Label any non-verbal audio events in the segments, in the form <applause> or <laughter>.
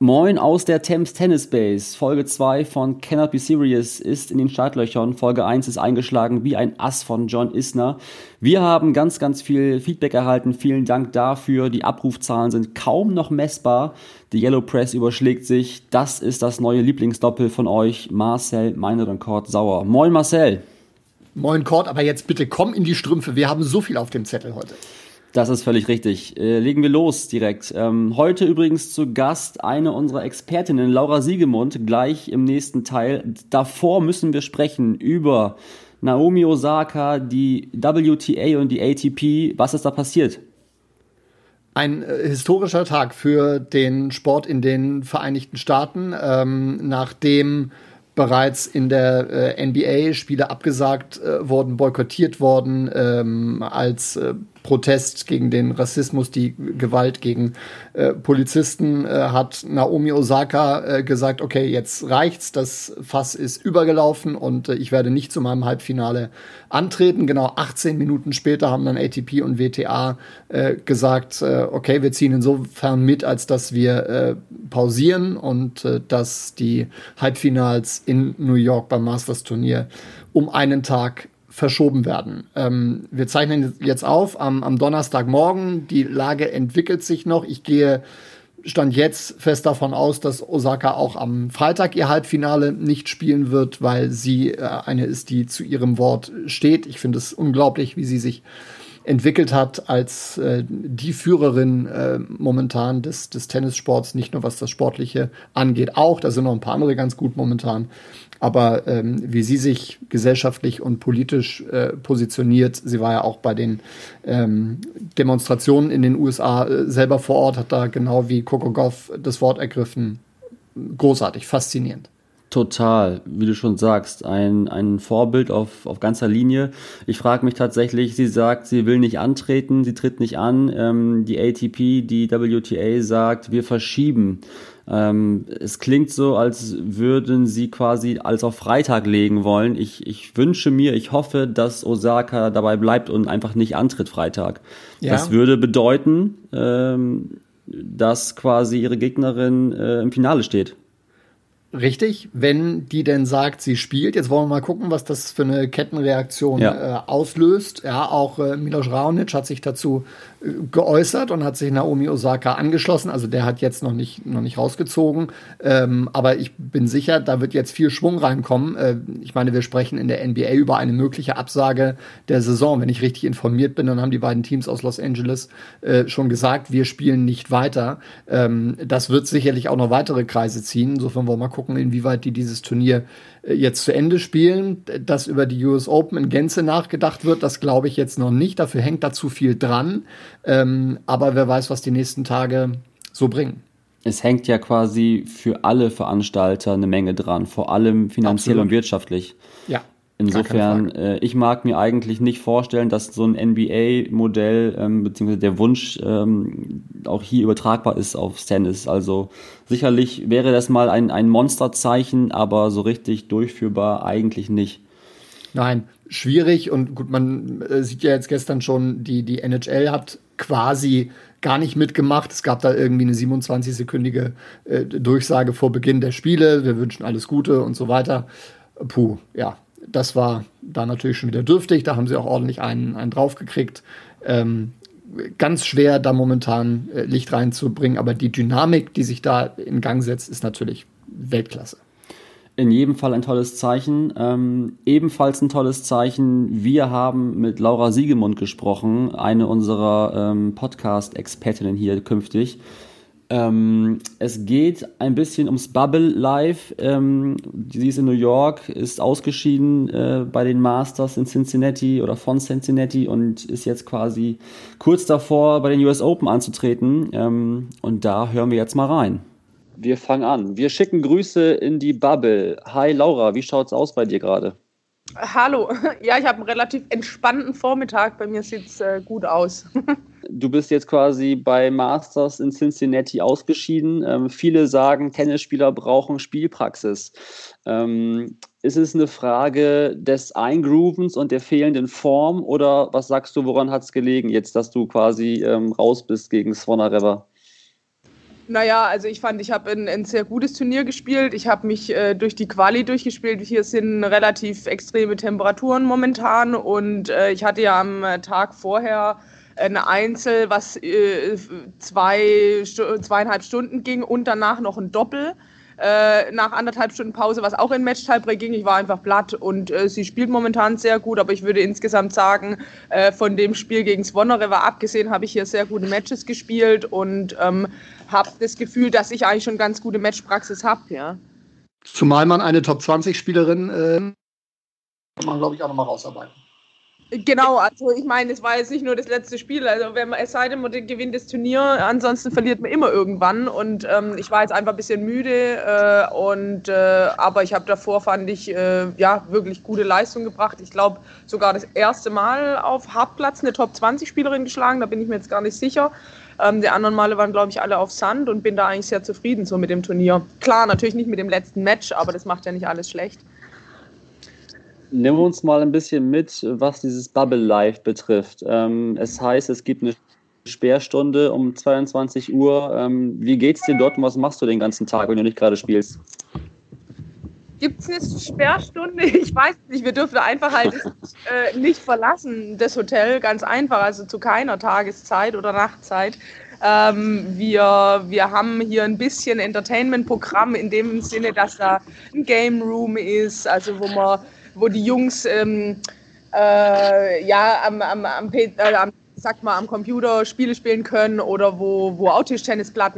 Moin aus der Thames Tennis Base. Folge 2 von Cannot Be Serious ist in den Startlöchern. Folge 1 ist eingeschlagen wie ein Ass von John Isner. Wir haben ganz, ganz viel Feedback erhalten. Vielen Dank dafür. Die Abrufzahlen sind kaum noch messbar. Die Yellow Press überschlägt sich. Das ist das neue Lieblingsdoppel von euch. Marcel Meinert und Kurt Sauer. Moin Marcel. Moin Kurt, aber jetzt bitte komm in die Strümpfe. Wir haben so viel auf dem Zettel heute. Das ist völlig richtig. Äh, legen wir los direkt. Ähm, heute übrigens zu Gast eine unserer Expertinnen, Laura Siegemund, gleich im nächsten Teil. Davor müssen wir sprechen über Naomi Osaka, die WTA und die ATP. Was ist da passiert? Ein äh, historischer Tag für den Sport in den Vereinigten Staaten, ähm, nachdem bereits in der äh, NBA Spiele abgesagt äh, worden, boykottiert worden, ähm, als äh, Protest gegen den Rassismus, die Gewalt gegen äh, Polizisten, äh, hat Naomi Osaka äh, gesagt, okay, jetzt reicht's, das Fass ist übergelaufen und äh, ich werde nicht zu meinem Halbfinale antreten. Genau 18 Minuten später haben dann ATP und WTA äh, gesagt, äh, okay, wir ziehen insofern mit, als dass wir pausieren und dass die Halbfinals in New York beim Masters Turnier um einen Tag verschoben werden. Ähm, wir zeichnen jetzt auf am, am Donnerstagmorgen. Die Lage entwickelt sich noch. Ich gehe stand jetzt fest davon aus, dass Osaka auch am Freitag ihr Halbfinale nicht spielen wird, weil sie äh, eine ist, die zu ihrem Wort steht. Ich finde es unglaublich, wie sie sich entwickelt hat als äh, die Führerin äh, momentan des, des Tennissports, nicht nur was das Sportliche angeht, auch, da sind noch ein paar andere ganz gut momentan, aber ähm, wie sie sich gesellschaftlich und politisch äh, positioniert, sie war ja auch bei den ähm, Demonstrationen in den USA äh, selber vor Ort, hat da genau wie Coco Goff das Wort ergriffen. Großartig, faszinierend. Total, wie du schon sagst, ein, ein Vorbild auf, auf ganzer Linie. Ich frage mich tatsächlich, sie sagt, sie will nicht antreten, sie tritt nicht an. Ähm, die ATP, die WTA sagt, wir verschieben. Ähm, es klingt so, als würden sie quasi alles auf Freitag legen wollen. Ich, ich wünsche mir, ich hoffe, dass Osaka dabei bleibt und einfach nicht antritt Freitag. Ja. Das würde bedeuten, ähm, dass quasi ihre Gegnerin äh, im Finale steht. Richtig, wenn die denn sagt, sie spielt. Jetzt wollen wir mal gucken, was das für eine Kettenreaktion ja. äh, auslöst. Ja, auch äh, Milos Raonic hat sich dazu geäußert und hat sich Naomi Osaka angeschlossen. Also der hat jetzt noch nicht, noch nicht rausgezogen. Ähm, aber ich bin sicher, da wird jetzt viel Schwung reinkommen. Äh, ich meine, wir sprechen in der NBA über eine mögliche Absage der Saison. Wenn ich richtig informiert bin, dann haben die beiden Teams aus Los Angeles äh, schon gesagt, wir spielen nicht weiter. Ähm, das wird sicherlich auch noch weitere Kreise ziehen. Insofern wollen wir mal gucken, inwieweit die dieses Turnier jetzt zu Ende spielen. Dass über die US Open in Gänze nachgedacht wird, das glaube ich jetzt noch nicht. Dafür hängt da zu viel dran. Ähm, aber wer weiß, was die nächsten Tage so bringen. Es hängt ja quasi für alle Veranstalter eine Menge dran, vor allem finanziell Absolut. und wirtschaftlich. Ja. Insofern, äh, ich mag mir eigentlich nicht vorstellen, dass so ein NBA-Modell ähm, beziehungsweise der Wunsch ähm, auch hier übertragbar ist auf Tennis. Also sicherlich wäre das mal ein, ein Monsterzeichen, aber so richtig durchführbar eigentlich nicht. Nein, schwierig und gut, man äh, sieht ja jetzt gestern schon, die, die NHL hat quasi gar nicht mitgemacht. Es gab da irgendwie eine 27-sekündige äh, Durchsage vor Beginn der Spiele. Wir wünschen alles Gute und so weiter. Puh, ja, das war da natürlich schon wieder dürftig. Da haben sie auch ordentlich einen, einen draufgekriegt. Ähm, ganz schwer, da momentan äh, Licht reinzubringen, aber die Dynamik, die sich da in Gang setzt, ist natürlich Weltklasse. In jedem Fall ein tolles Zeichen. Ähm, ebenfalls ein tolles Zeichen. Wir haben mit Laura Siegemund gesprochen, eine unserer ähm, Podcast-Expertinnen hier künftig. Ähm, es geht ein bisschen ums Bubble Live. Ähm, sie ist in New York, ist ausgeschieden äh, bei den Masters in Cincinnati oder von Cincinnati und ist jetzt quasi kurz davor, bei den US Open anzutreten. Ähm, und da hören wir jetzt mal rein. Wir fangen an. Wir schicken Grüße in die Bubble. Hi Laura, wie schaut's aus bei dir gerade? Hallo. <laughs> Ja, ich habe einen relativ entspannten Vormittag. Bei mir sieht es äh, gut aus. <laughs> du bist jetzt quasi bei Masters in Cincinnati ausgeschieden. Ähm, viele sagen, Tennisspieler brauchen Spielpraxis. Ähm, ist es eine Frage des Eingroovens und der fehlenden Form oder was sagst du, woran hat es gelegen jetzt, dass du quasi ähm, raus bist gegen Swanareva? Naja, also ich fand, ich habe ein, ein, sehr gutes Turnier gespielt. Ich habe mich äh, durch die Quali durchgespielt. Hier sind relativ extreme Temperaturen momentan und äh, ich hatte ja am Tag vorher ein Einzel, was äh, zwei, zweieinhalb Stunden ging und danach noch ein Doppel. Äh, nach anderthalb Stunden Pause, was auch in Match-Tiebreak ging. Ich war einfach platt und äh, sie spielt momentan sehr gut, aber ich würde insgesamt sagen, äh, von dem Spiel gegen Svonareva abgesehen, habe ich hier sehr gute Matches gespielt und ähm, habe das Gefühl, dass ich eigentlich schon ganz gute Matchpraxis habe, ja. Zumal man eine Top-20-Spielerin, äh, kann man, glaube ich, auch nochmal rausarbeiten. Genau, also ich meine, es war jetzt nicht nur das letzte Spiel. Also wenn man, es sei denn, man gewinnt das Turnier, ansonsten verliert man immer irgendwann. Und ähm, ich war jetzt einfach ein bisschen müde. Äh, und äh, aber ich habe davor fand ich äh, ja wirklich gute Leistung gebracht. Ich glaube sogar das erste Mal auf Hartplatz eine Top 20 Spielerin geschlagen. Da bin ich mir jetzt gar nicht sicher. Ähm, die anderen Male waren, glaube ich, alle auf Sand und bin da eigentlich sehr zufrieden so mit dem Turnier. Klar, natürlich nicht mit dem letzten Match, aber das macht ja nicht alles schlecht. Nimm uns mal ein bisschen mit, was dieses Bubble Life betrifft. Ähm, es heißt, es gibt eine Sperrstunde um 22 Uhr. Ähm, wie geht's dir dort und was machst du den ganzen Tag, wenn du nicht gerade spielst? Gibt es eine Sperrstunde? <laughs> Ich weiß nicht. Wir dürfen einfach halt äh, nicht verlassen, das Hotel. Ganz einfach, also zu keiner Tageszeit oder Nachtzeit. Ähm, wir, wir haben hier ein bisschen Entertainment-Programm in dem Sinne, dass da ein Game Room ist, also wo man wo die Jungs ähm, äh, ja am, am, am, äh, am sag mal, am Computer Spiele spielen können oder wo, wo auch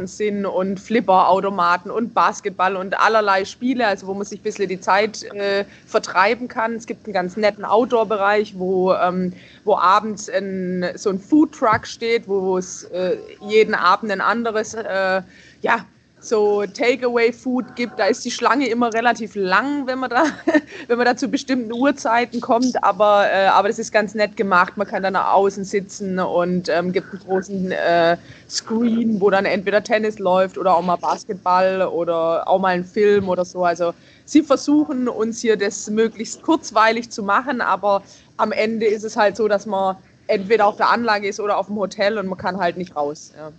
sind und Flipperautomaten und Basketball und allerlei Spiele, also wo man sich ein bisschen die Zeit äh, vertreiben kann. Es gibt einen ganz netten Outdoor-Bereich, wo, ähm, wo abends ein, so ein Food-Truck steht, wo es äh, jeden Abend ein anderes äh, ja, so Takeaway-Food gibt, da ist die Schlange immer relativ lang, wenn man da, <laughs> wenn man da zu bestimmten Uhrzeiten kommt, aber, äh, aber das ist ganz nett gemacht. Man kann dann nach außen sitzen und ähm, gibt einen großen äh, Screen, wo dann entweder Tennis läuft oder auch mal Basketball oder auch mal ein Film oder so. Also sie versuchen uns hier das möglichst kurzweilig zu machen, aber am Ende ist es halt so, dass man entweder auf der Anlage ist oder auf dem Hotel und man kann halt nicht raus. Ja.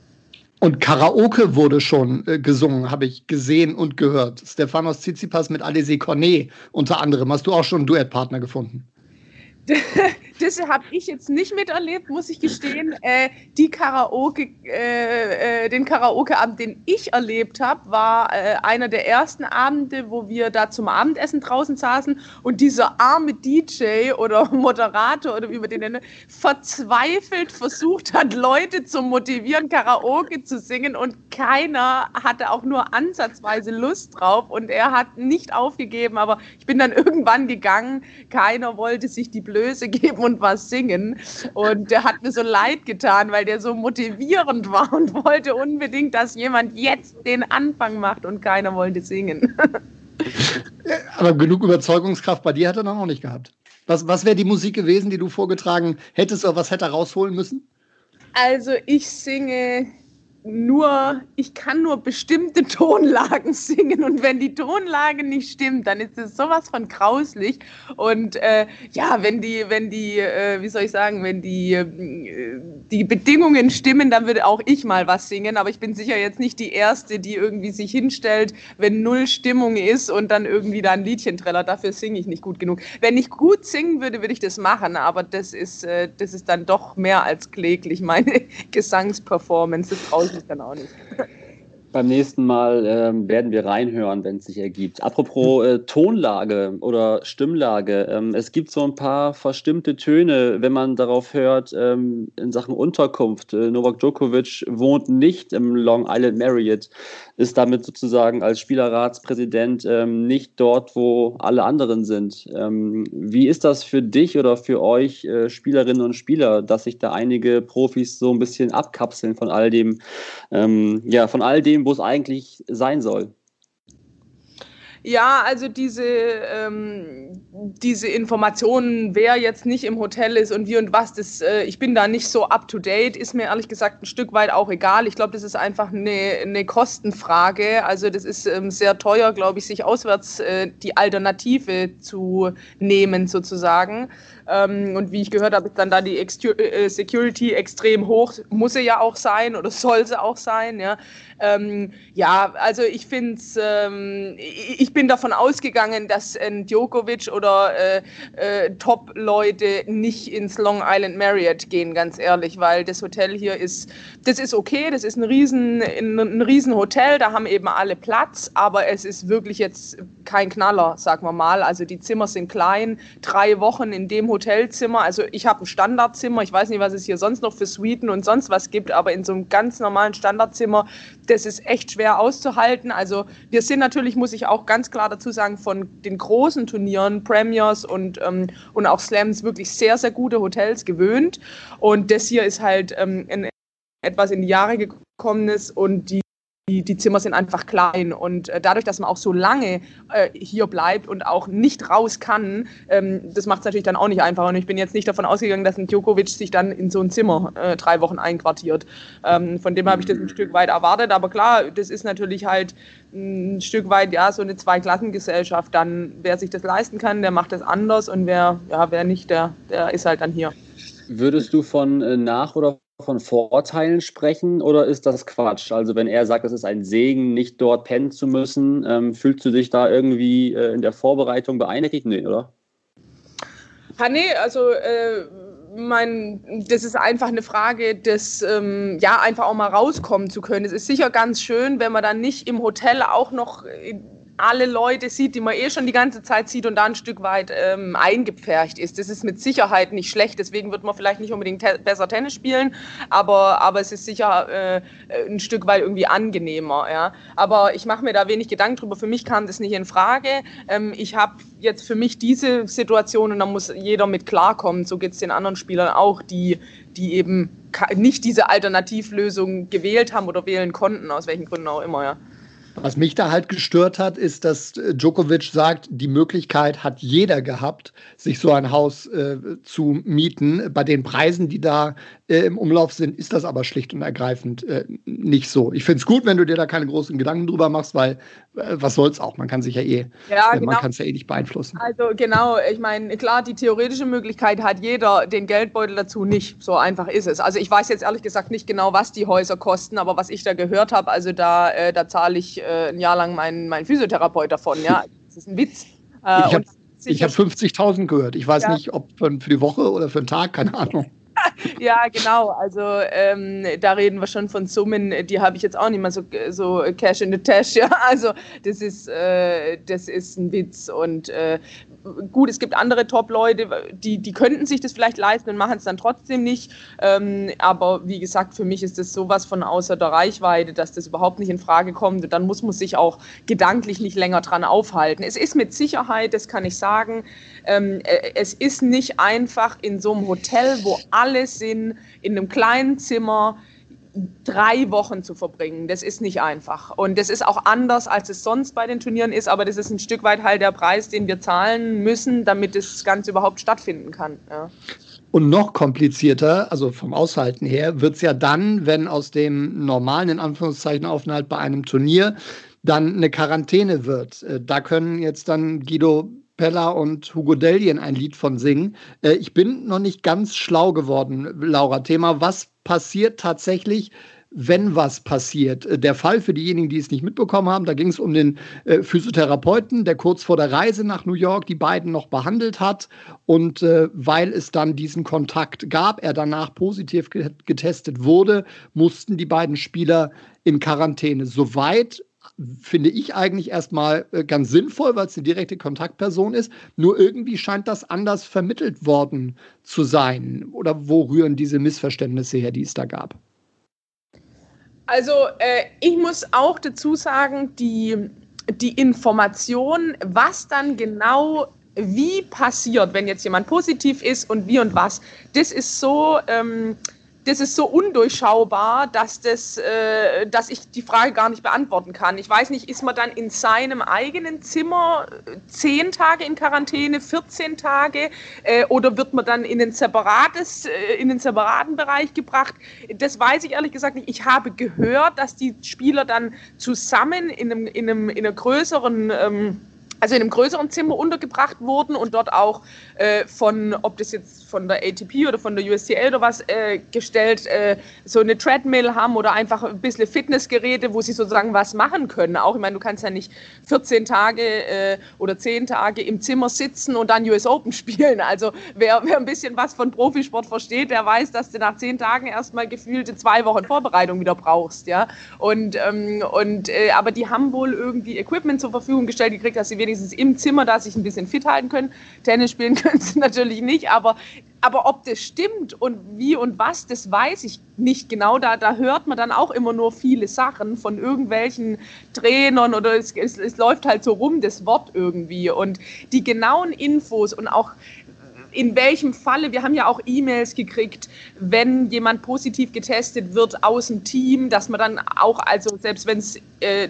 Und Karaoke wurde schon äh, gesungen, habe ich gesehen und gehört. Stefanos Tsitsipas mit Alessi Cornet unter anderem. Hast du auch schon einen Duettpartner gefunden? <laughs> das habe ich jetzt nicht miterlebt, muss ich gestehen. Äh, die Karaoke, äh, äh, den Karaoke-Abend, den ich erlebt habe, war äh, einer der ersten Abende, wo wir da zum Abendessen draußen saßen und dieser arme DJ oder <laughs> Moderator oder wie man den nennt, verzweifelt versucht hat, Leute zu motivieren, Karaoke zu singen und keiner hatte auch nur ansatzweise Lust drauf und er hat nicht aufgegeben, aber ich bin dann <laughs> irgendwann gegangen, keiner wollte sich die Blöße geben und was singen. Und der hat mir so leid getan, weil der so motivierend war und wollte unbedingt, dass jemand jetzt den Anfang macht und keiner wollte singen. <laughs> Aber genug Überzeugungskraft bei dir hat er noch nicht gehabt. Was, was wäre die Musik gewesen, die du vorgetragen hättest oder was hätte er rausholen müssen? Also ich singe nur, ich kann nur bestimmte <laughs> Tonlagen singen. Und wenn die Tonlage nicht stimmt, dann ist es sowas von grauslich. Und äh, ja, wenn die, wenn die, äh, wie soll ich sagen, wenn die, äh, die Bedingungen stimmen, dann würde auch ich mal was singen, aber ich bin sicher jetzt nicht die Erste, die irgendwie sich hinstellt, wenn null Stimmung ist und dann irgendwie da ein Liedchen trällert, dafür singe ich nicht gut genug. Wenn ich gut singen würde, würde ich das machen, aber das ist, äh, das ist dann doch mehr als kläglich, meine <laughs> Gesangsperformance, das traue ich dann auch nicht. <laughs> Beim nächsten Mal ähm, werden wir reinhören, wenn es sich ergibt. Apropos äh, Tonlage oder Stimmlage. Ähm, es gibt so ein paar verstimmte Töne, wenn man darauf hört, ähm, in Sachen Unterkunft. Äh, Novak Djokovic wohnt nicht im Long Island Marriott, ist damit sozusagen als Spielerratspräsident ähm, nicht dort, wo alle anderen sind. Ähm, wie ist das für dich oder für euch äh, Spielerinnen und Spieler, dass sich da einige Profis so ein bisschen abkapseln von all dem, ähm, ja, von all dem, wo es eigentlich sein soll? Ja, also diese, ähm, diese Informationen, wer jetzt nicht im Hotel ist und wie und was, das, äh, ich bin da nicht so up to date, ist mir ehrlich gesagt ein Stück weit auch egal. Ich glaube, das ist einfach eine, eine Kostenfrage. Also das ist ähm, sehr teuer, glaube ich, sich auswärts äh, die Alternative zu nehmen sozusagen. Ähm, und wie ich gehört habe, ist dann da die äh, Security extrem hoch. Muss sie ja auch sein oder soll sie auch sein. Ja, ähm, ja also ich finde ähm, ich bin davon ausgegangen, dass ein Djokovic oder äh, äh, Top-Leute nicht ins Long Island Marriott gehen, ganz ehrlich, weil das Hotel hier ist, das ist okay, das ist ein riesen, ein, riesen Hotel, da haben eben alle Platz, aber es ist wirklich jetzt kein Knaller, sagen wir mal. Also die Zimmer sind klein, drei Wochen in dem Hotelzimmer. Also ich habe ein Standardzimmer. Ich weiß nicht, was es hier sonst noch für Suiten und sonst was gibt, aber in so einem ganz normalen Standardzimmer, das ist echt schwer auszuhalten. Also wir sind natürlich, muss ich auch ganz klar dazu sagen, von den großen Turnieren, Premiers und, ähm, und auch Slams wirklich sehr, sehr gute Hotels gewöhnt. Und das hier ist halt ähm, ein etwas in die Jahre gekommenes und die die, die Zimmer sind einfach klein und äh, dadurch, dass man auch so lange äh, hier bleibt und auch nicht raus kann, ähm, das macht es natürlich dann auch nicht einfacher. Und ich bin jetzt nicht davon ausgegangen, dass ein Djokovic sich dann in so ein Zimmer äh, drei Wochen einquartiert. Ähm, von dem habe ich das ein Stück weit erwartet. Aber klar, das ist natürlich halt ein Stück weit ja so eine Zweiklassengesellschaft. Dann wer sich das leisten kann, der macht das anders und wer ja wer nicht, der der ist halt dann hier. Würdest du von äh, Nach- oder von Vorteilen sprechen oder ist das Quatsch? Also wenn er sagt, es ist ein Segen, nicht dort pennen zu müssen, ähm, fühlst du dich da irgendwie äh, in der Vorbereitung beeinträchtigt? Nee, oder? Ja, nee, also äh, mein, das ist einfach eine Frage des, ähm, ja, einfach auch mal rauskommen zu können. Es ist sicher ganz schön, wenn man dann nicht im Hotel auch noch alle Leute sieht, die man eh schon die ganze Zeit sieht und da ein Stück weit ähm, eingepfercht ist. Das ist mit Sicherheit nicht schlecht, deswegen wird man vielleicht nicht unbedingt te besser Tennis spielen, aber, aber es ist sicher äh, ein Stück weit irgendwie angenehmer. Ja? Aber ich mache mir da wenig Gedanken drüber. Für mich kam das nicht in Frage. Ähm, ich habe jetzt für mich diese Situation und da muss jeder mit klarkommen. So geht es den anderen Spielern auch, die, die eben nicht diese Alternativlösung gewählt haben oder wählen konnten, aus welchen Gründen auch immer. Ja. Was mich da halt gestört hat, ist, dass äh, Djokovic sagt, die Möglichkeit hat jeder gehabt, sich so ein Haus äh, zu mieten. Bei den Preisen, die da äh, im Umlauf sind, ist das aber schlicht und ergreifend äh, nicht so. Ich finde es gut, wenn du dir da keine großen Gedanken drüber machst, weil äh, was soll's auch? Man kann sich ja eh, ja, genau. man kann es ja eh nicht beeinflussen. Also genau, ich meine, klar, die theoretische Möglichkeit hat jeder, den Geldbeutel dazu nicht. So einfach ist es. Also ich weiß jetzt ehrlich gesagt nicht genau, was die Häuser kosten, aber was ich da gehört habe, also da, äh, da zahle ich äh, ein Jahr lang meinen mein Physiotherapeut davon. Ja, <laughs> das ist ein Witz. Äh, ich habe hab 50.000 gehört. Ich weiß ja. nicht, ob für, für die Woche oder für den Tag, keine <laughs> Ahnung. <laughs> ja, genau. Also ähm, da reden wir schon von Summen, die habe ich jetzt auch nicht mehr so, so Cash in the Tash. <laughs> Ja, also das ist, äh, das ist ein Witz. Und äh, gut, es gibt andere Top-Leute, die, die könnten sich das vielleicht leisten und machen es dann trotzdem nicht. Ähm, aber wie gesagt, für mich ist das sowas von außer der Reichweite, dass das überhaupt nicht in Frage kommt. Und dann muss man sich auch gedanklich nicht länger dran aufhalten. Es ist mit Sicherheit, das kann ich sagen, ähm, äh, es ist nicht einfach in so einem Hotel, wo alle sind, in einem kleinen Zimmer, drei Wochen zu verbringen. Das ist nicht einfach. Und das ist auch anders, als es sonst bei den Turnieren ist, aber das ist ein Stück weit halt der Preis, den wir zahlen müssen, damit das Ganze überhaupt stattfinden kann. Ja. Und noch komplizierter, also vom Aushalten her, wird es ja dann, wenn aus dem normalen, in Anführungszeichen, Aufenthalt bei einem Turnier dann eine Quarantäne wird. Äh, da können jetzt dann Guido Pella und Hugo Dellien ein Lied von singen. Äh, ich bin noch nicht ganz schlau geworden, Laura. Thema, was passiert tatsächlich, wenn was passiert. Äh, der Fall für diejenigen, die es nicht mitbekommen haben, da ging es um den äh, Physiotherapeuten, der kurz vor der Reise nach New York die beiden noch behandelt hat. Und äh, weil es dann diesen Kontakt gab, er danach positiv getestet wurde, mussten die beiden Spieler in Quarantäne. Soweit finde ich eigentlich erstmal äh, ganz sinnvoll, weil es eine direkte Kontaktperson ist. Nur irgendwie scheint das anders vermittelt worden zu sein. Oder wo rühren diese Missverständnisse her, die es da gab? Also äh, ich muss auch dazu sagen, die, die Information, was dann genau wie passiert, wenn jetzt jemand positiv ist und wie und was, das ist so, ähm, das ist so undurchschaubar, dass, das, äh, dass ich die Frage gar nicht beantworten kann. Ich weiß nicht, ist man dann in seinem eigenen Zimmer äh, zehn Tage in Quarantäne, 14 Tage äh, oder wird man dann in, ein separates, äh, in den separaten Bereich gebracht? Das weiß ich ehrlich gesagt nicht. Ich habe gehört, dass die Spieler dann zusammen in einem, in einem, in einer größeren... Ähm, also in einem größeren Zimmer untergebracht wurden und dort auch äh, von, ob das jetzt von der ATP oder von der USCL oder was äh, gestellt, äh, so eine Treadmill haben oder einfach ein bisschen Fitnessgeräte, wo sie sozusagen was machen können. Auch, ich meine, du kannst ja nicht 14 Tage äh, oder 10 Tage im Zimmer sitzen und dann US Open <laughs> spielen. Also wer, wer ein bisschen was von Profisport versteht, der weiß, dass du nach 10 Tagen erstmal gefühlte zwei Wochen Vorbereitung wieder brauchst. Ja? Und, ähm, und, äh, aber die haben wohl irgendwie Equipment zur Verfügung gestellt gekriegt, dass sie wenigstens wenigstens im Zimmer da sich ein bisschen fit halten können. Tennis spielen <laughs> können sie natürlich nicht, aber, aber ob das stimmt und wie und was, das weiß ich nicht genau. Da, da hört man dann auch immer nur viele Sachen von irgendwelchen Trainern oder es, es, es läuft halt so rum, das Wort irgendwie. Und die genauen Infos und auch in welchem Falle, wir haben ja auch E-Mails gekriegt, wenn jemand positiv getestet wird aus dem Team, dass man dann auch, also selbst wenn es äh,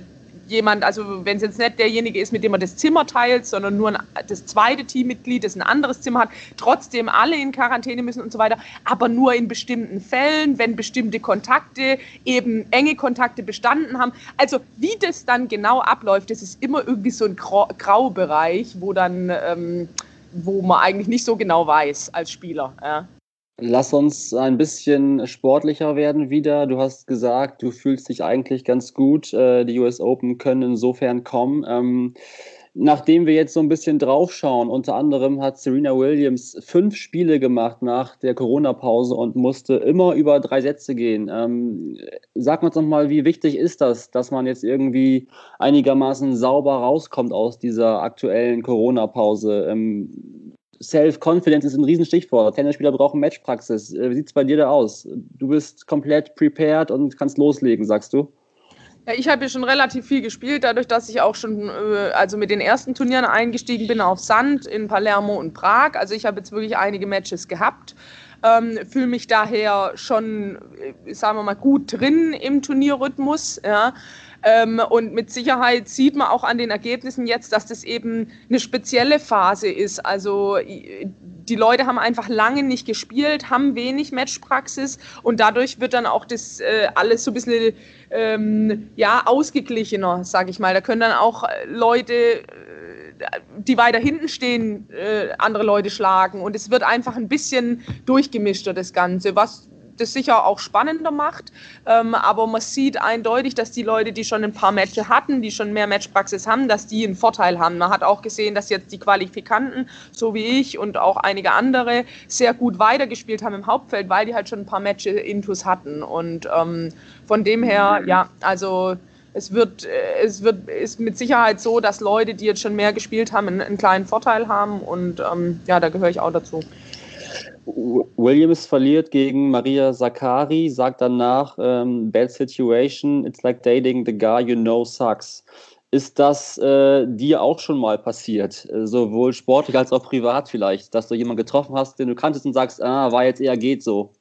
jemand, also wenn es jetzt nicht derjenige ist, mit dem man das Zimmer teilt, sondern nur ein, das zweite Teammitglied, das ein anderes Zimmer hat, trotzdem alle in Quarantäne müssen und so weiter, aber nur in bestimmten Fällen, wenn bestimmte Kontakte, eben enge Kontakte bestanden haben. Also wie das dann genau abläuft, das ist immer irgendwie so ein Graubereich, wo dann, ähm, wo man eigentlich nicht so genau weiß als Spieler. Ja. Lass uns ein bisschen sportlicher werden wieder. Du hast gesagt, du fühlst dich eigentlich ganz gut. Äh, die US Open können insofern kommen. Ähm, nachdem wir jetzt so ein bisschen draufschauen, unter anderem hat Serena Williams fünf Spiele gemacht nach der Corona-Pause und musste immer über drei Sätze gehen. Ähm, sag uns doch mal, wie wichtig ist das, dass man jetzt irgendwie einigermaßen sauber rauskommt aus dieser aktuellen Corona-Pause? Ähm, Self-Confidence ist ein Riesenstichwort. Tennisspieler brauchen Matchpraxis. Äh, wie sieht es bei dir da aus? Du bist komplett prepared und kannst loslegen, sagst du? Ja, ich habe ja schon relativ viel gespielt, dadurch, dass ich auch schon äh, also mit den ersten Turnieren eingestiegen bin auf Sand in Palermo und Prag. Also ich habe jetzt wirklich einige Matches gehabt. Ähm, fühle mich daher schon, äh, sagen wir mal, gut drin im Turnierrhythmus. Ja. Ähm, und mit Sicherheit sieht man auch an den Ergebnissen jetzt, dass das eben eine spezielle Phase ist. Also die Leute haben einfach lange nicht gespielt, haben wenig Matchpraxis und dadurch wird dann auch das äh, alles so ein bisschen ähm, ja, ausgeglichener, sage ich mal. Da können dann auch Leute äh, die weiter hinten stehen, äh, andere Leute schlagen. Und es wird einfach ein bisschen durchgemischter, das Ganze, was das sicher auch spannender macht. Ähm, aber man sieht eindeutig, dass die Leute, die schon ein paar Matches hatten, die schon mehr Matchpraxis haben, dass die einen Vorteil haben. Man hat auch gesehen, dass jetzt die Qualifikanten, so wie ich und auch einige andere, sehr gut weitergespielt haben im Hauptfeld, weil die halt schon ein paar Matches intus hatten. Und ähm, von dem her, ja, also es wird, es wird, ist mit Sicherheit so, dass Leute, die jetzt schon mehr gespielt haben, einen, einen kleinen Vorteil haben und ähm, ja, da gehöre ich auch dazu. Williams verliert gegen Maria Zakari, sagt danach, ähm, bad situation, it's like dating the guy you know sucks. Ist das äh, dir auch schon mal passiert, äh, sowohl sportlich als auch privat vielleicht, dass du jemanden getroffen hast, den du kanntest und sagst, ah, war jetzt eher geht so?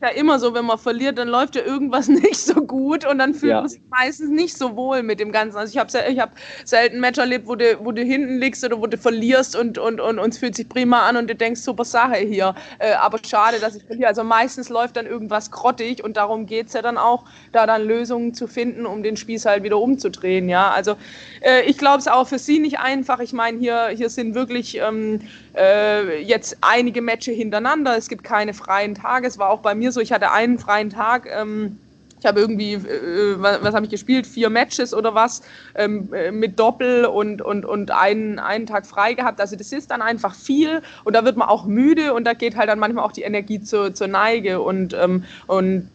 Ja immer so, wenn man verliert, dann läuft ja irgendwas <laughs> nicht so gut und dann fühlt ja. man sich meistens nicht so wohl mit dem Ganzen. Also ich habe ich hab selten ein Match erlebt, wo du, wo du hinten liegst oder wo du verlierst und, und, und, und es fühlt sich prima an und du denkst, super Sache hier. Äh, aber schade, dass ich verliere. Also meistens läuft dann irgendwas grottig und darum geht es ja dann auch, da dann Lösungen zu finden, um den Spieß halt wieder umzudrehen. Ja, also äh, ich glaube es auch für sie nicht einfach. Ich meine, hier, hier sind wirklich ähm, äh, jetzt einige Matches hintereinander. Es gibt keine freien Tage. Es war auch bei mir so, ich hatte einen freien Tag. Ähm, ich habe irgendwie, äh, was, was habe ich gespielt? Vier Matches oder was ähm, äh, mit Doppel und, und, und einen, einen Tag frei gehabt. Also das ist dann einfach viel und da wird man auch müde und da geht halt dann manchmal auch die Energie zur, zur Neige und, ähm, und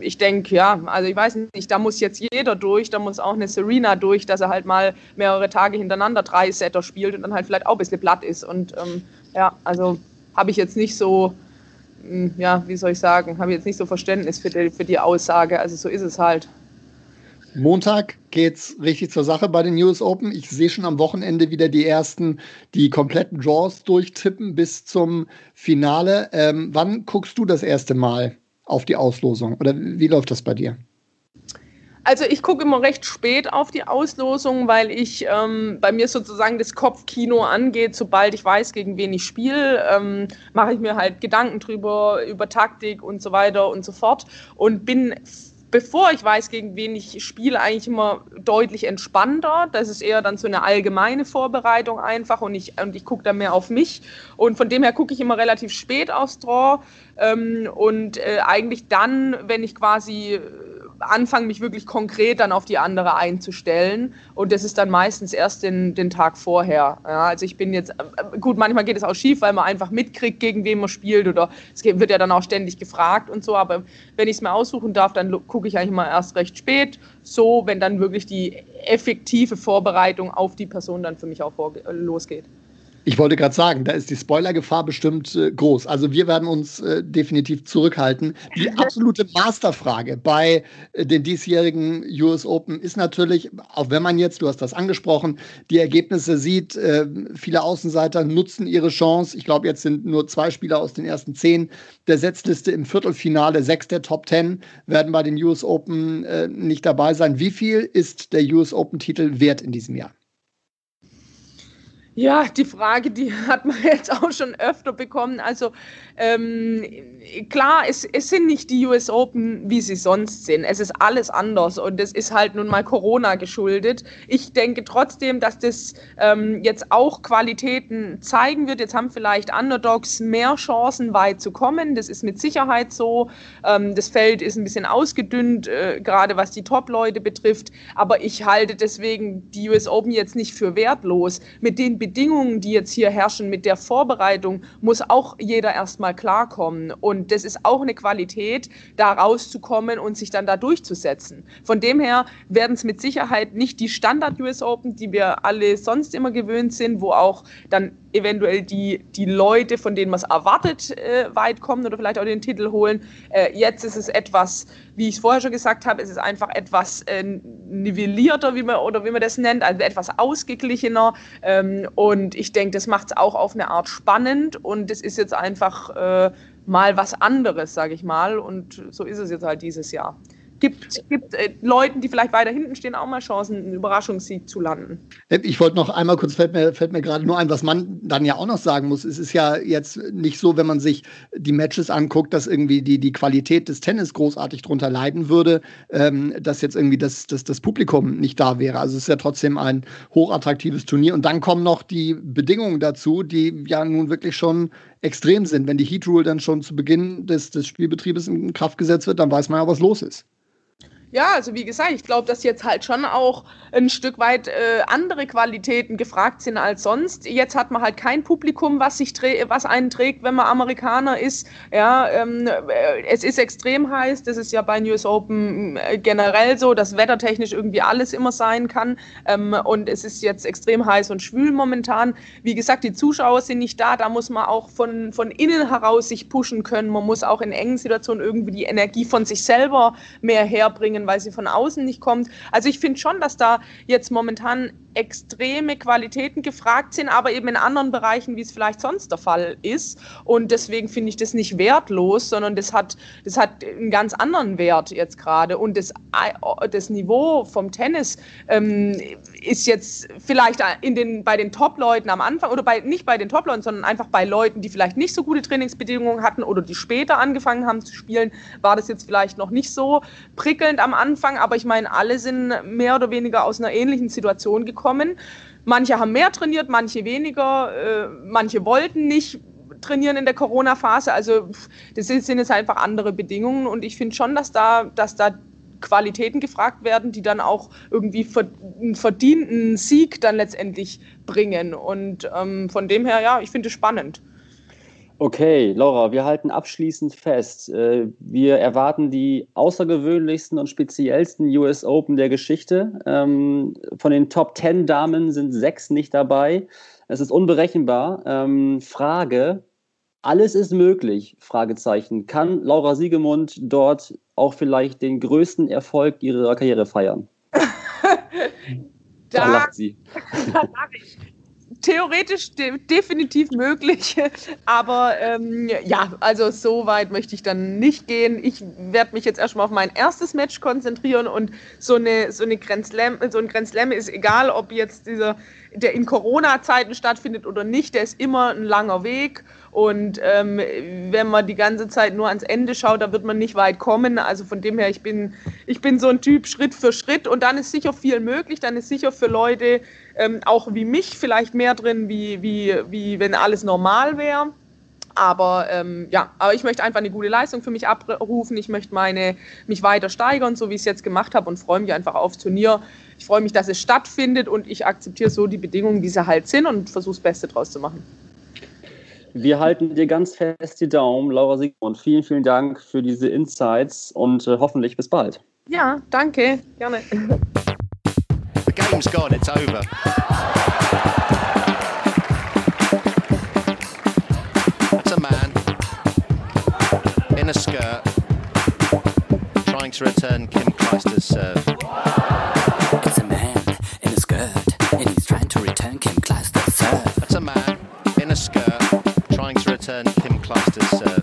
ich denke, ja, also ich weiß nicht, da muss jetzt jeder durch, da muss auch eine Serena durch, dass er halt mal mehrere Tage hintereinander drei Setter spielt und dann halt vielleicht auch ein bisschen platt ist. Und ähm, ja, also habe ich jetzt nicht so, hm, ja, wie soll ich sagen, habe ich jetzt nicht so Verständnis für die, für die Aussage. Also so ist es halt. Montag geht's richtig zur Sache bei den US Open. Ich sehe schon am Wochenende wieder die ersten, die kompletten Draws durchtippen bis zum Finale. Ähm, wann guckst du das erste Mal? Auf die Auslosung? Oder wie läuft das bei dir? Also ich gucke immer recht spät auf die Auslosung, weil ich ähm, bei mir sozusagen das Kopfkino angeht. Sobald ich weiß, gegen wen ich spiele, ähm, mache ich mir halt Gedanken drüber, über Taktik und so weiter und so fort und bin bevor ich weiß, gegen wen ich spiele, eigentlich immer deutlich entspannter. Das ist eher dann so eine allgemeine Vorbereitung einfach und ich, und ich gucke dann mehr auf mich. Und von dem her gucke ich immer relativ spät aufs Draw ähm, und äh, eigentlich dann, wenn ich quasi anfangen, mich wirklich konkret dann auf die andere einzustellen. Und das ist dann meistens erst den, den Tag vorher. Ja, also ich bin jetzt, äh, gut, manchmal geht es auch schief, weil man einfach mitkriegt, gegen wen man spielt oder es wird ja dann auch ständig gefragt und so. Aber wenn ich es mir aussuchen darf, dann gucke ich eigentlich mal erst recht spät. So, wenn dann wirklich die effektive Vorbereitung auf die Person dann für mich auch losgeht. Ich wollte gerade sagen, da ist die Spoilergefahr bestimmt äh, groß. Also wir werden uns äh, definitiv zurückhalten. Die <laughs> absolute Masterfrage bei äh, den diesjährigen US Open ist natürlich, auch wenn man jetzt, du hast das angesprochen, die Ergebnisse sieht, äh, viele Außenseiter nutzen ihre Chance. Ich glaube, jetzt sind nur zwei Spieler aus den ersten zehn der Setzliste im Viertelfinale. Sechs der Top Ten werden bei den US Open äh, nicht dabei sein. Wie viel ist der US Open-Titel wert in diesem Jahr? Ja, die Frage, die <laughs> hat man jetzt auch schon öfter bekommen. Also ähm, klar, es, es sind nicht die US Open, wie sie sonst sind. Es ist alles anders und es ist halt nun mal Corona geschuldet. Ich denke trotzdem, dass das ähm, jetzt auch Qualitäten zeigen wird. Jetzt haben vielleicht Underdogs mehr Chancen, weit zu kommen. Das ist mit Sicherheit so. Ähm, das Feld ist ein bisschen ausgedünnt, äh, gerade was die Top-Leute betrifft. Aber ich halte deswegen die US Open jetzt nicht für wertlos. Mit den Bedingungen, die jetzt hier herrschen, mit der Vorbereitung, muss auch jeder erstmal klarkommen. Und das ist auch eine Qualität, da rauszukommen und sich dann da durchzusetzen. Von dem her werden es mit Sicherheit nicht die Standard-US Open, die wir alle sonst immer gewöhnt sind, wo auch dann eventuell die, die Leute, von denen man es erwartet, äh, weit kommen oder vielleicht auch den Titel holen. Äh, jetzt ist es etwas, wie ich es vorher schon gesagt habe, es ist einfach etwas äh, nivellierter, wie man, oder wie man das nennt, also etwas ausgeglichener. Ähm, und ich denke, das macht es auch auf eine Art spannend und es ist jetzt einfach äh, mal was anderes, sage ich mal. Und so ist es jetzt halt dieses Jahr gibt, gibt äh, Leuten, die vielleicht weiter hinten stehen, auch mal Chancen, einen Überraschungssieg zu landen. Ich wollte noch einmal kurz, fällt mir, fällt mir gerade nur ein, was man dann ja auch noch sagen muss. Es ist ja jetzt nicht so, wenn man sich die Matches anguckt, dass irgendwie die, die Qualität des Tennis großartig drunter leiden würde, ähm, dass jetzt irgendwie das, das, das Publikum nicht da wäre. Also es ist ja trotzdem ein hochattraktives Turnier. Und dann kommen noch die Bedingungen dazu, die ja nun wirklich schon extrem sind. Wenn die Heat Rule dann schon zu Beginn des, des Spielbetriebes in Kraft gesetzt wird, dann weiß man ja, was los ist. Ja, also wie gesagt, ich glaube, dass jetzt halt schon auch ein Stück weit äh, andere Qualitäten gefragt sind als sonst. Jetzt hat man halt kein Publikum, was sich was einen trägt, wenn man Amerikaner ist. Ja, ähm, äh, es ist extrem heiß. Das ist ja bei News Open äh, generell so, dass wettertechnisch irgendwie alles immer sein kann. Ähm, und es ist jetzt extrem heiß und schwül momentan. Wie gesagt, die Zuschauer sind nicht da. Da muss man auch von, von innen heraus sich pushen können. Man muss auch in engen Situationen irgendwie die Energie von sich selber mehr herbringen bringen, weil sie von außen nicht kommt. Also ich finde schon, dass da jetzt momentan extreme Qualitäten gefragt sind, aber eben in anderen Bereichen, wie es vielleicht sonst der Fall ist. Und deswegen finde ich das nicht wertlos, sondern das hat, das hat einen ganz anderen Wert jetzt gerade. Und das, das Niveau vom Tennis ähm, ist jetzt vielleicht in den, bei den Top-Leuten am Anfang oder bei, nicht bei den Top-Leuten, sondern einfach bei Leuten, die vielleicht nicht so gute Trainingsbedingungen hatten oder die später angefangen haben zu spielen, war das jetzt vielleicht noch nicht so prickelnd am Anfang. Aber ich meine, alle sind mehr oder weniger aus einer ähnlichen Situation gekommen gekommen. Manche haben mehr trainiert, manche weniger, äh, manche wollten nicht trainieren in der Corona-Phase. Also das sind jetzt einfach andere Bedingungen und ich finde schon, dass da, dass da Qualitäten gefragt werden, die dann auch irgendwie einen verdienten Sieg dann letztendlich bringen. Und ähm, von dem her, ja, ich finde es spannend. Okay, Laura, wir halten abschließend fest. Äh, wir erwarten die außergewöhnlichsten und speziellsten US Open der Geschichte. Ähm, von den Top 10 Damen sind sechs nicht dabei. Es ist unberechenbar. Ähm, Frage, alles ist möglich? Fragezeichen. Kann Laura Siegemund dort auch vielleicht den größten Erfolg ihrer Karriere feiern? <laughs> da, da lacht sie. <laughs> da lache ich theoretisch de definitiv möglich, <laughs> aber ähm, ja, also so weit möchte ich dann nicht gehen. Ich werde mich jetzt erstmal auf mein erstes Match konzentrieren und so eine so eine Grand Slam, so ein Grand Slam ist egal, ob jetzt dieser der in Corona-Zeiten stattfindet oder nicht, der ist immer ein langer Weg. Und ähm, wenn man die ganze Zeit nur ans Ende schaut, da wird man nicht weit kommen. Also von dem her, ich bin, ich bin so ein Typ Schritt für Schritt und dann ist sicher viel möglich. Dann ist sicher für Leute ähm, auch wie mich vielleicht mehr drin, wie, wie, wie wenn alles normal wäre. Aber ähm, ja, aber ich möchte einfach eine gute Leistung für mich abrufen. Ich möchte meine, mich weiter steigern, so wie ich es jetzt gemacht habe und freue mich einfach aufs Turnier. Ich freue mich, dass es stattfindet und ich akzeptiere so die Bedingungen, wie sie halt sind und versuche das Beste draus zu machen. Wir halten dir ganz fest die Daumen, Laura Sigmund. Vielen, vielen Dank für diese Insights und äh, hoffentlich bis bald. Ja, danke. Gerne. The game's gone, it's over. That's a man in a skirt trying to return Kim Kleister's serve. It's a man in a skirt and he's trying to return Kim Kleister's serve. That's a man in a skirt trying to return Kim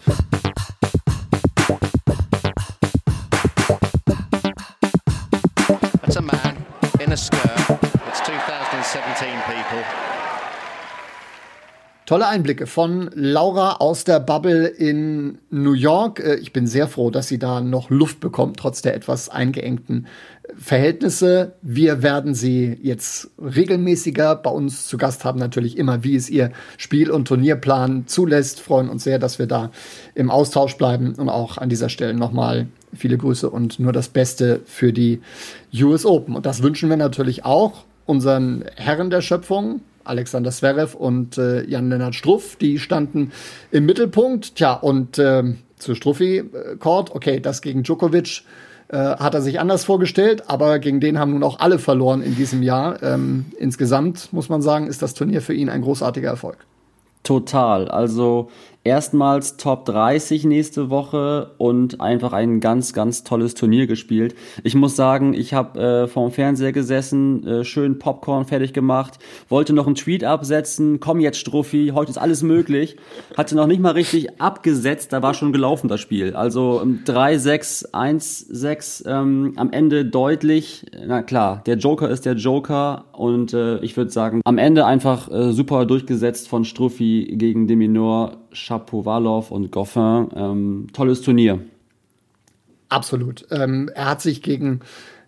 Tolle Einblicke von Laura aus der Bubble in New York. Äh, Ich bin sehr froh, dass sie da noch Luft bekommt, trotz der etwas eingeengten Verhältnisse. Wir werden sie jetzt regelmäßiger bei uns zu Gast haben, natürlich immer, wie es ihr Spiel- und Turnierplan zulässt. Freuen uns sehr, dass wir da im Austausch bleiben und auch an dieser Stelle nochmal viele Grüße und nur das Beste für die US Open. Und das wünschen wir natürlich auch unseren Herren der Schöpfung, Alexander Zverev und äh, Jan-Lennart Struff, die standen im Mittelpunkt. Tja, und äh, zu Struffi, äh, Court, okay, das gegen Djokovic äh, hat er sich anders vorgestellt, aber gegen den haben nun auch alle verloren in diesem Jahr. Ähm, insgesamt muss man sagen, ist das Turnier für ihn ein großartiger Erfolg. Total. Also erstmals Top 30 nächste Woche und einfach ein ganz, ganz tolles Turnier gespielt. Ich muss sagen, ich habe äh, vorm Fernseher gesessen, äh, schön Popcorn fertig gemacht, wollte noch einen Tweet absetzen, komm jetzt Struffi, heute ist alles möglich. Hatte noch nicht mal richtig abgesetzt, da war schon gelaufen das Spiel. Also ähm, 3-6, 1-6, ähm, am Ende deutlich. Na klar, der Joker ist der Joker und äh, ich würde sagen, am Ende einfach äh, super durchgesetzt von Struffi gegen Deminor, Shapovalov und Goffin. Ähm, tolles Turnier. Absolut. Ähm, er hat sich gegen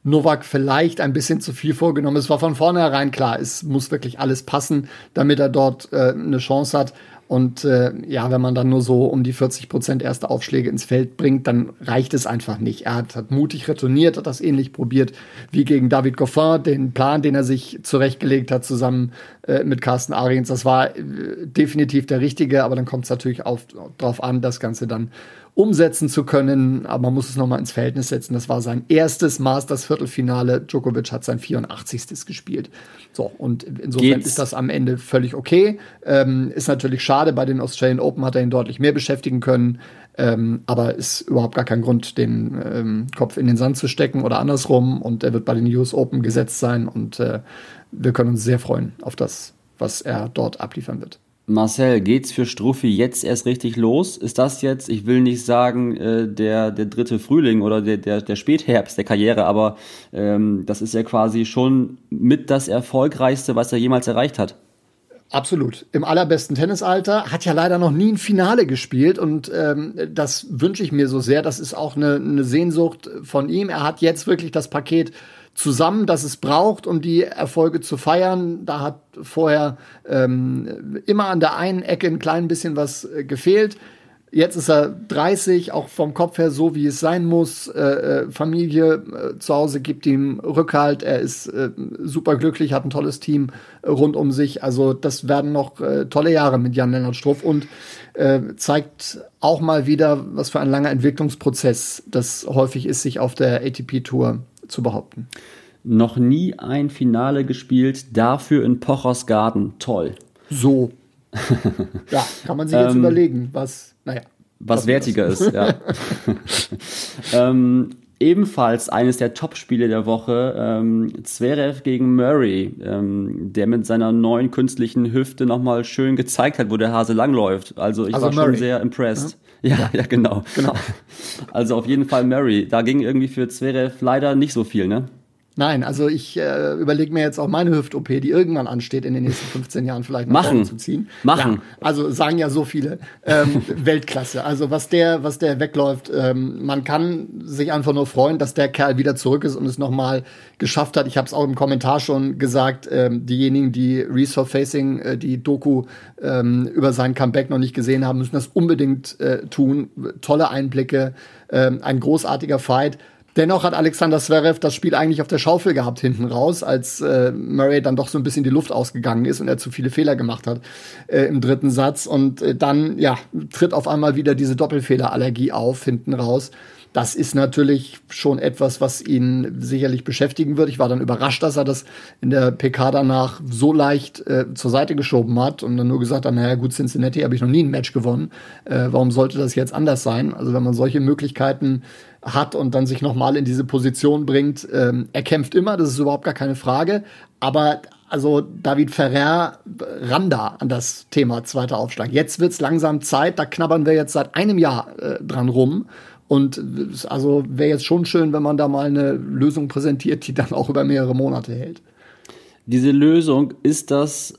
Novak vielleicht ein bisschen zu viel vorgenommen. Es war von vornherein klar, es muss wirklich alles passen, damit er dort äh, eine Chance hat. Und äh, ja, wenn man dann nur so um die 40 Prozent erste Aufschläge ins Feld bringt, dann reicht es einfach nicht. Er hat, hat mutig retourniert, hat das ähnlich probiert wie gegen David Goffin, den Plan, den er sich zurechtgelegt hat, zusammen äh, mit Carsten Ariens. Das war äh, definitiv der richtige, aber dann kommt es natürlich auf, darauf an, das Ganze dann umsetzen zu können, aber man muss es nochmal ins Verhältnis setzen. Das war sein erstes Masters-Viertelfinale. Djokovic hat sein 84. gespielt. So, und insofern Geht's? ist das am Ende völlig okay. Ähm, ist natürlich schade, bei den Australian Open hat er ihn deutlich mehr beschäftigen können. Ähm, aber ist überhaupt gar kein Grund, den ähm, Kopf in den Sand zu stecken oder andersrum. Und er wird bei den US Open gesetzt sein und äh, wir können uns sehr freuen auf das, was er dort abliefern wird. Marcel, geht's für Struffi jetzt erst richtig los? Ist das jetzt, ich will nicht sagen, äh, der, der dritte Frühling oder der, der, der Spätherbst der Karriere, aber ähm, das ist ja quasi schon mit das Erfolgreichste, was er jemals erreicht hat. Absolut. Im allerbesten Tennisalter. Hat ja leider noch nie ein Finale gespielt und ähm, das wünsche ich mir so sehr. Das ist auch eine, eine Sehnsucht von ihm. Er hat jetzt wirklich das Paket zusammen, das es braucht, um die Erfolge zu feiern. Da hat vorher ähm, immer an der einen Ecke ein klein bisschen was äh, gefehlt. Jetzt ist er 30, auch vom Kopf her so, wie es sein muss. Äh, äh, Familie äh, zu Hause gibt ihm Rückhalt. Er ist äh, super glücklich, hat ein tolles Team äh, rund um sich. Also das werden noch äh, tolle Jahre mit Jan-Lennart Struff und äh, zeigt auch mal wieder, was für ein langer Entwicklungsprozess das häufig ist, sich auf der ATP-Tour zu behaupten. Noch nie ein Finale gespielt, dafür in Pochers Garten. Toll. So. <laughs> ja, kann man sich jetzt überlegen, was, naja. Was wertiger das. ist, ja. <laughs> ähm, ebenfalls eines der Top-Spiele der Woche. Ähm, Zverev gegen Murray, ähm, der mit seiner neuen künstlichen Hüfte nochmal schön gezeigt hat, wo der Hase langläuft. Also ich Also war Murray. schon sehr impressed. Ja, ja, genau. Genau. Also auf jeden Fall Murray. Da ging irgendwie für Zverev leider nicht so viel, ne? Nein, also ich äh, überlege mir jetzt auch meine Hüft-OP, die irgendwann ansteht, in den nächsten 15 Jahren vielleicht nach Machen. zu ziehen. Machen. Ja, also sagen ja so viele. Ähm, <laughs> Weltklasse. Also was der, was der wegläuft, ähm, man kann sich einfach nur freuen, dass der Kerl wieder zurück ist und es nochmal geschafft hat. Ich habe es auch im Kommentar schon gesagt, ähm, diejenigen, die Resurfacing, äh, die Doku ähm, über sein Comeback noch nicht gesehen haben, müssen das unbedingt äh, tun. Tolle Einblicke, ähm, ein großartiger Fight. Dennoch hat Alexander Zverev das Spiel eigentlich auf der Schaufel gehabt hinten raus, als äh, Murray dann doch so ein bisschen die Luft ausgegangen ist und er zu viele Fehler gemacht hat äh, im dritten Satz. Und äh, dann, ja, tritt auf einmal wieder diese Doppelfehlerallergie auf hinten raus. Das ist natürlich schon etwas, was ihn sicherlich beschäftigen wird. Ich war dann überrascht, dass er das in der PK danach so leicht äh, zur Seite geschoben hat und dann nur gesagt hat, naja gut, Cincinnati habe ich noch nie ein Match gewonnen. Äh, warum sollte das jetzt anders sein? Also wenn man solche Möglichkeiten hat und dann sich nochmal in diese Position bringt, ähm, er kämpft immer, das ist überhaupt gar keine Frage. Aber also David Ferrer ran da an das Thema zweiter Aufschlag. Jetzt wird's langsam Zeit, da knabbern wir jetzt seit einem Jahr äh, dran rum. Und es- also wäre jetzt schon schön, wenn man da mal eine Lösung präsentiert, die dann auch über mehrere Monate hält. Diese Lösung, ist das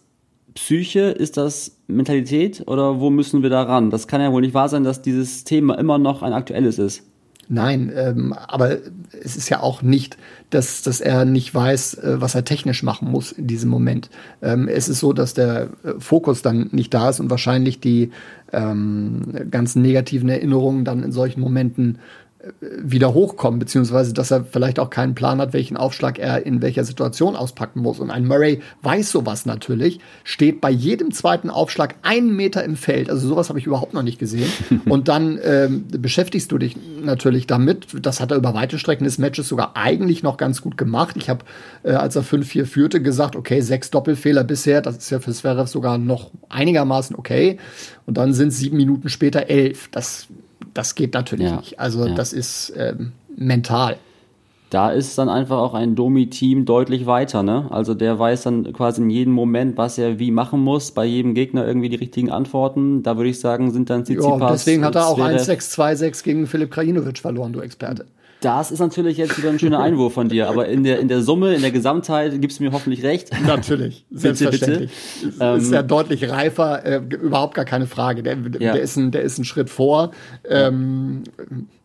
Psyche, ist das Mentalität oder wo müssen wir da ran? Das kann ja wohl nicht wahr sein, dass dieses Thema immer noch ein aktuelles ist. Nein, ähm, aber es ist ja auch nicht, dass, dass er nicht weiß, äh, was er technisch machen muss in diesem Moment. Ähm, es ist so, dass der äh, Fokus dann nicht da ist und wahrscheinlich die ähm, ganzen negativen Erinnerungen dann in solchen Momenten wieder hochkommen, beziehungsweise dass er vielleicht auch keinen Plan hat, welchen Aufschlag er in welcher Situation auspacken muss. Und ein Murray weiß sowas natürlich, steht bei jedem zweiten Aufschlag einen Meter im Feld. Also sowas habe ich überhaupt noch nicht gesehen. <laughs> Und dann ähm, beschäftigst du dich natürlich damit. Das hat er über weite Strecken des Matches sogar eigentlich noch ganz gut gemacht. Ich habe, äh, als er 5-4 führte, gesagt, okay, sechs Doppelfehler bisher, das ist ja für Zverev sogar noch einigermaßen okay. Und dann sind sieben Minuten später elf. Das das geht natürlich Ja, nicht. Also ja. das ist ähm, mental. Da ist dann einfach auch ein Domi-Team deutlich weiter, ne? Also der weiß dann quasi in jedem Moment, was er wie machen muss, bei jedem Gegner irgendwie die richtigen Antworten. Da würde ich sagen, sind dann Ja, Tsitsipas, deswegen hat er auch Zverev- 1-6-2-6 gegen Philipp Krajinovic verloren, du Experte. Das ist natürlich jetzt wieder ein schöner <laughs> Einwurf von dir, aber in der, in der Summe, in der Gesamtheit gibst du mir hoffentlich recht. <laughs> Natürlich, selbstverständlich. bitte. Ist ja deutlich reifer, äh, überhaupt gar keine Frage. Der, Ja. der, ist, ein, der ist ein Schritt vor. Ähm,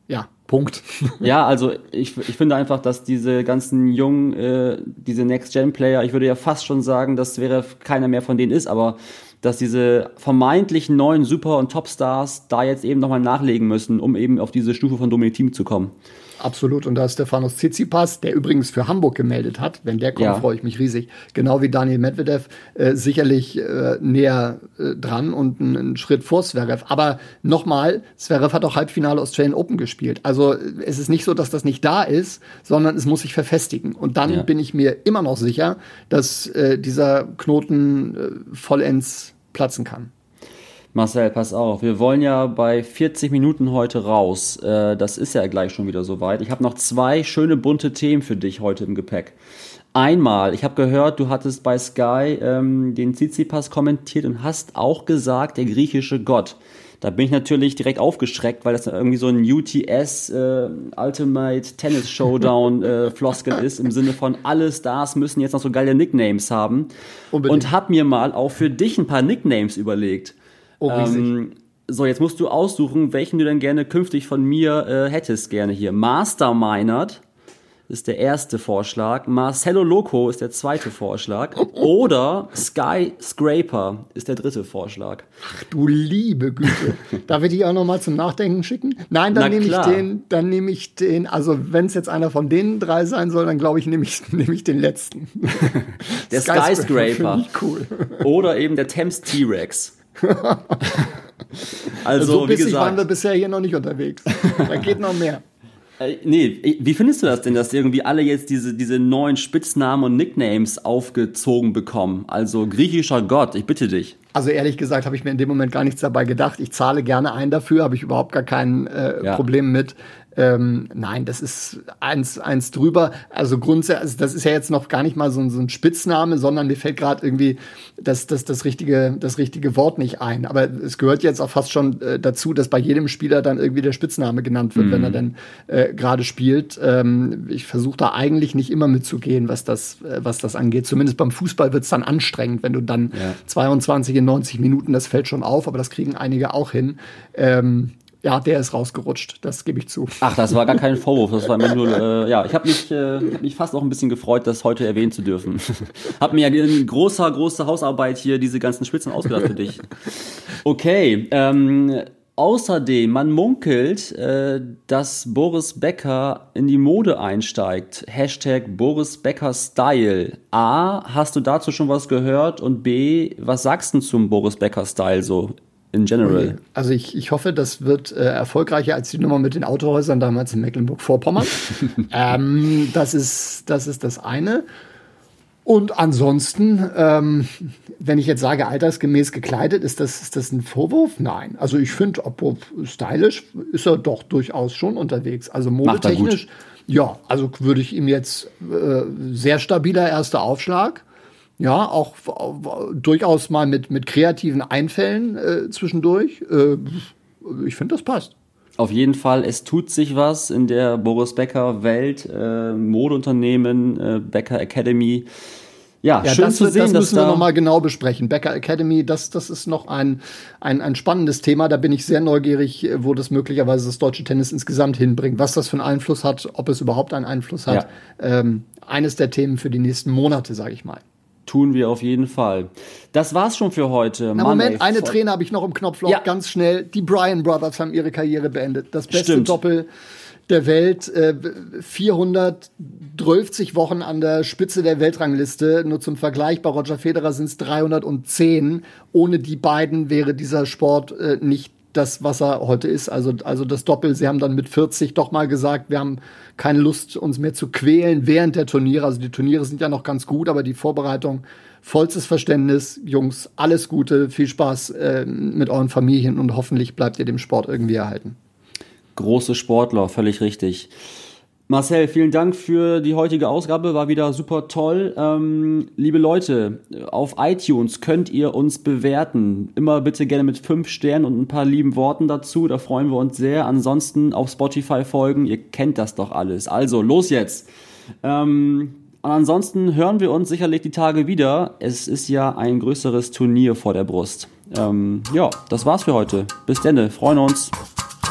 ja, Punkt. Ja, also ich, ich finde einfach, dass diese ganzen jungen, äh, diese Next-Gen-Player, ich würde ja fast schon sagen, dass wäre keiner mehr von denen ist, aber dass diese vermeintlichen neuen Super- und Topstars da jetzt eben nochmal nachlegen müssen, um eben auf diese Stufe von Dominik Team zu kommen. Absolut. Und da ist Stefanos Tsitsipas, der übrigens für Hamburg gemeldet hat. Wenn der kommt, Ja. freue ich mich riesig. Genau wie Daniel Medvedev, äh, sicherlich äh, näher äh, dran und einen, Schritt vor Zverev. Aber nochmal, Zverev hat auch Halbfinale Australian Open gespielt. Also äh, es ist nicht so, dass das nicht da ist, sondern es muss sich verfestigen. Und dann Ja. bin ich mir immer noch sicher, dass äh, dieser Knoten äh, vollends platzen kann. Marcel, pass auf, wir wollen ja bei 40 Minuten heute raus. Äh, das ist ja gleich schon wieder soweit. Ich habe noch zwei schöne bunte Themen für dich heute im Gepäck. Einmal, ich habe gehört, du hattest bei Sky ähm, den Tsitsipas kommentiert und hast auch gesagt, der griechische Gott. Da bin ich natürlich direkt aufgeschreckt, weil das irgendwie so ein UTS äh, Ultimate Tennis Showdown <laughs> äh, Floskel ist im Sinne von alle Stars müssen jetzt noch so geile Nicknames haben Unbedingt. und hab mir mal auch für dich ein paar Nicknames überlegt. Oh, riesig. Ähm, so, jetzt musst du aussuchen, welchen du denn gerne künftig von mir äh, hättest gerne hier. Masterminert ist der erste Vorschlag. Marcello Loco ist der zweite Vorschlag. Oder Skyscraper ist der dritte Vorschlag. Du liebe Güte. Darf ich die auch noch mal zum Nachdenken schicken? Nein, dann nehme ich den, dann nehme ich den, also wenn es jetzt einer von den drei sein soll, dann glaube ich, nehme ich, nehme ich den letzten. <laughs> Der Skyscraper. Finde ich cool. Oder eben der Thames T-Rex. <laughs> Also, so wie bissig waren wir gesagt, bisher hier noch nicht unterwegs. Da geht noch mehr. <laughs> äh, nee, wie findest du das denn, dass irgendwie alle jetzt diese, diese neuen Spitznamen und Nicknames aufgezogen bekommen? Also griechischer Gott, ich bitte dich. Also ehrlich gesagt habe ich mir in dem Moment gar nichts dabei gedacht. Ich zahle gerne ein dafür, habe ich überhaupt gar kein äh, Ja. Problem mit. Ähm, nein, das ist eins, eins drüber. Also grundsätzlich, also das ist ja jetzt noch gar nicht mal so, ein, so ein Spitzname, sondern mir fällt gerade irgendwie das, das, das, richtige, das richtige Wort nicht ein. Aber es gehört jetzt auch fast schon äh, dazu, dass bei jedem Spieler dann irgendwie der Spitzname genannt wird, mhm. wenn er denn äh, gerade spielt. Ähm, ich versuche da eigentlich nicht immer mitzugehen, was das, äh, was das angeht. Zumindest beim Fußball wird es dann anstrengend, wenn du dann ja. 22 in 90 Minuten, das fällt schon auf, aber das kriegen einige auch hin. Ähm, ja, der ist rausgerutscht, das gebe ich zu. Ach, das war gar kein Vorwurf, das war mir nur, <laughs> äh, ja, ich habe mich, äh, hab mich fast auch ein bisschen gefreut, das heute erwähnen zu dürfen. <laughs> hab mir ja in großer, großer Hausarbeit hier diese ganzen Spitzen ausgedacht für dich. <laughs> Okay, ähm, Außerdem, man munkelt, äh, dass Boris Becker in die Mode einsteigt. Hashtag Boris Becker Style. A, hast du dazu schon was gehört? Und B, was sagst du zum Boris Becker Style so in general. Also ich, ich hoffe, das wird äh, erfolgreicher als die Nummer mit den Autohäusern damals in Mecklenburg-Vorpommern. <laughs> ähm, das, ist, das ist das eine. Und ansonsten, ähm, wenn ich jetzt sage, altersgemäß gekleidet, ist das, ist das ein Vorwurf? Nein. Also ich finde, obwohl stylisch ist er doch durchaus schon unterwegs. Also modetechnisch, ja, also würde ich ihm jetzt äh, sehr stabiler erster Aufschlag. Ja, auch durchaus mal mit, mit kreativen Einfällen äh, zwischendurch. Äh, ich finde, das passt. Auf jeden Fall, es tut sich was in der Boris Becker Welt, äh, Modeunternehmen, äh, Becker Academy. Ja, ja, schön das, zu sehen, das müssen wir nochmal genau besprechen. Becker Academy, das, das ist noch ein, ein, ein spannendes Thema. Da bin ich sehr neugierig, wo das möglicherweise das deutsche Tennis insgesamt hinbringt, was das für einen Einfluss hat, ob es überhaupt einen Einfluss hat. Ja. Ähm, eines der Themen für die nächsten Monate, sage ich mal. Tun wir auf jeden Fall. Das war's schon für heute. Na, Mann, Moment, ey, eine Träne habe ich noch im Knopfloch, ja. ganz schnell. Die Bryan Brothers haben ihre Karriere beendet. Das beste Stimmt. Doppel der Welt. Äh, 412 Wochen an der Spitze der Weltrangliste. Nur zum Vergleich, bei Roger Federer sind es 310. Ohne die beiden wäre dieser Sport äh, nicht das, was er heute ist. Also, also das Doppel. Sie haben dann mit 40 doch mal gesagt, wir haben keine Lust, uns mehr zu quälen während der Turniere. Also die Turniere sind ja noch ganz gut, aber die Vorbereitung, vollstes Verständnis. Jungs, alles Gute, viel Spaß äh, mit euren Familien und hoffentlich bleibt ihr dem Sport irgendwie erhalten. Große Sportler, völlig richtig. Marcel, vielen Dank für die heutige Ausgabe, war wieder super toll. Ähm, liebe Leute, auf iTunes könnt ihr uns bewerten. Immer bitte gerne mit fünf Sternen und ein paar lieben Worten dazu, da freuen wir uns sehr. Ansonsten auf Spotify folgen, ihr kennt das doch alles. Also, los jetzt! Ähm, und ansonsten hören wir uns sicherlich die Tage wieder. Es ist ja ein größeres Turnier vor der Brust. Ähm, ja, das war's für heute. Bis denne, freuen uns.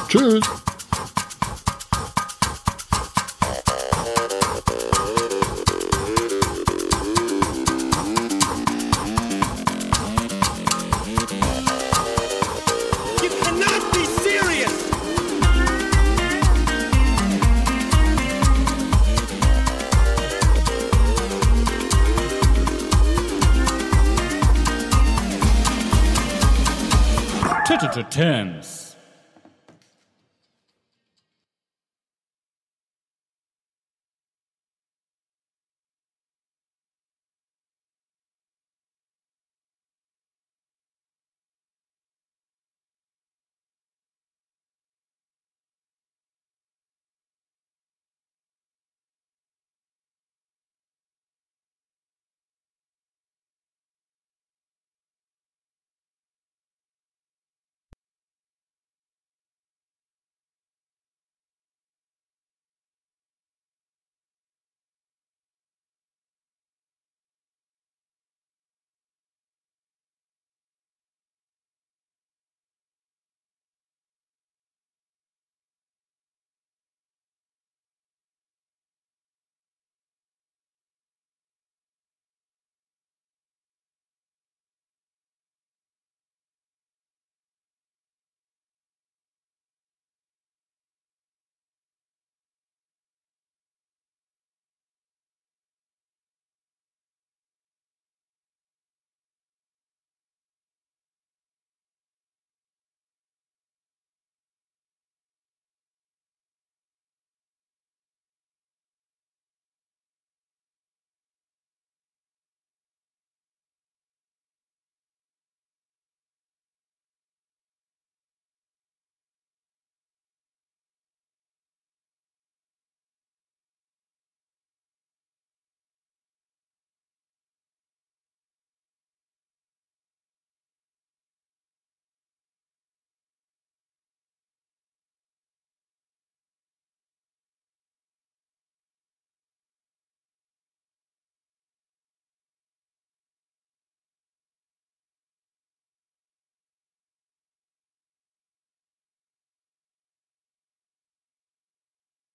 Tschüss! terms.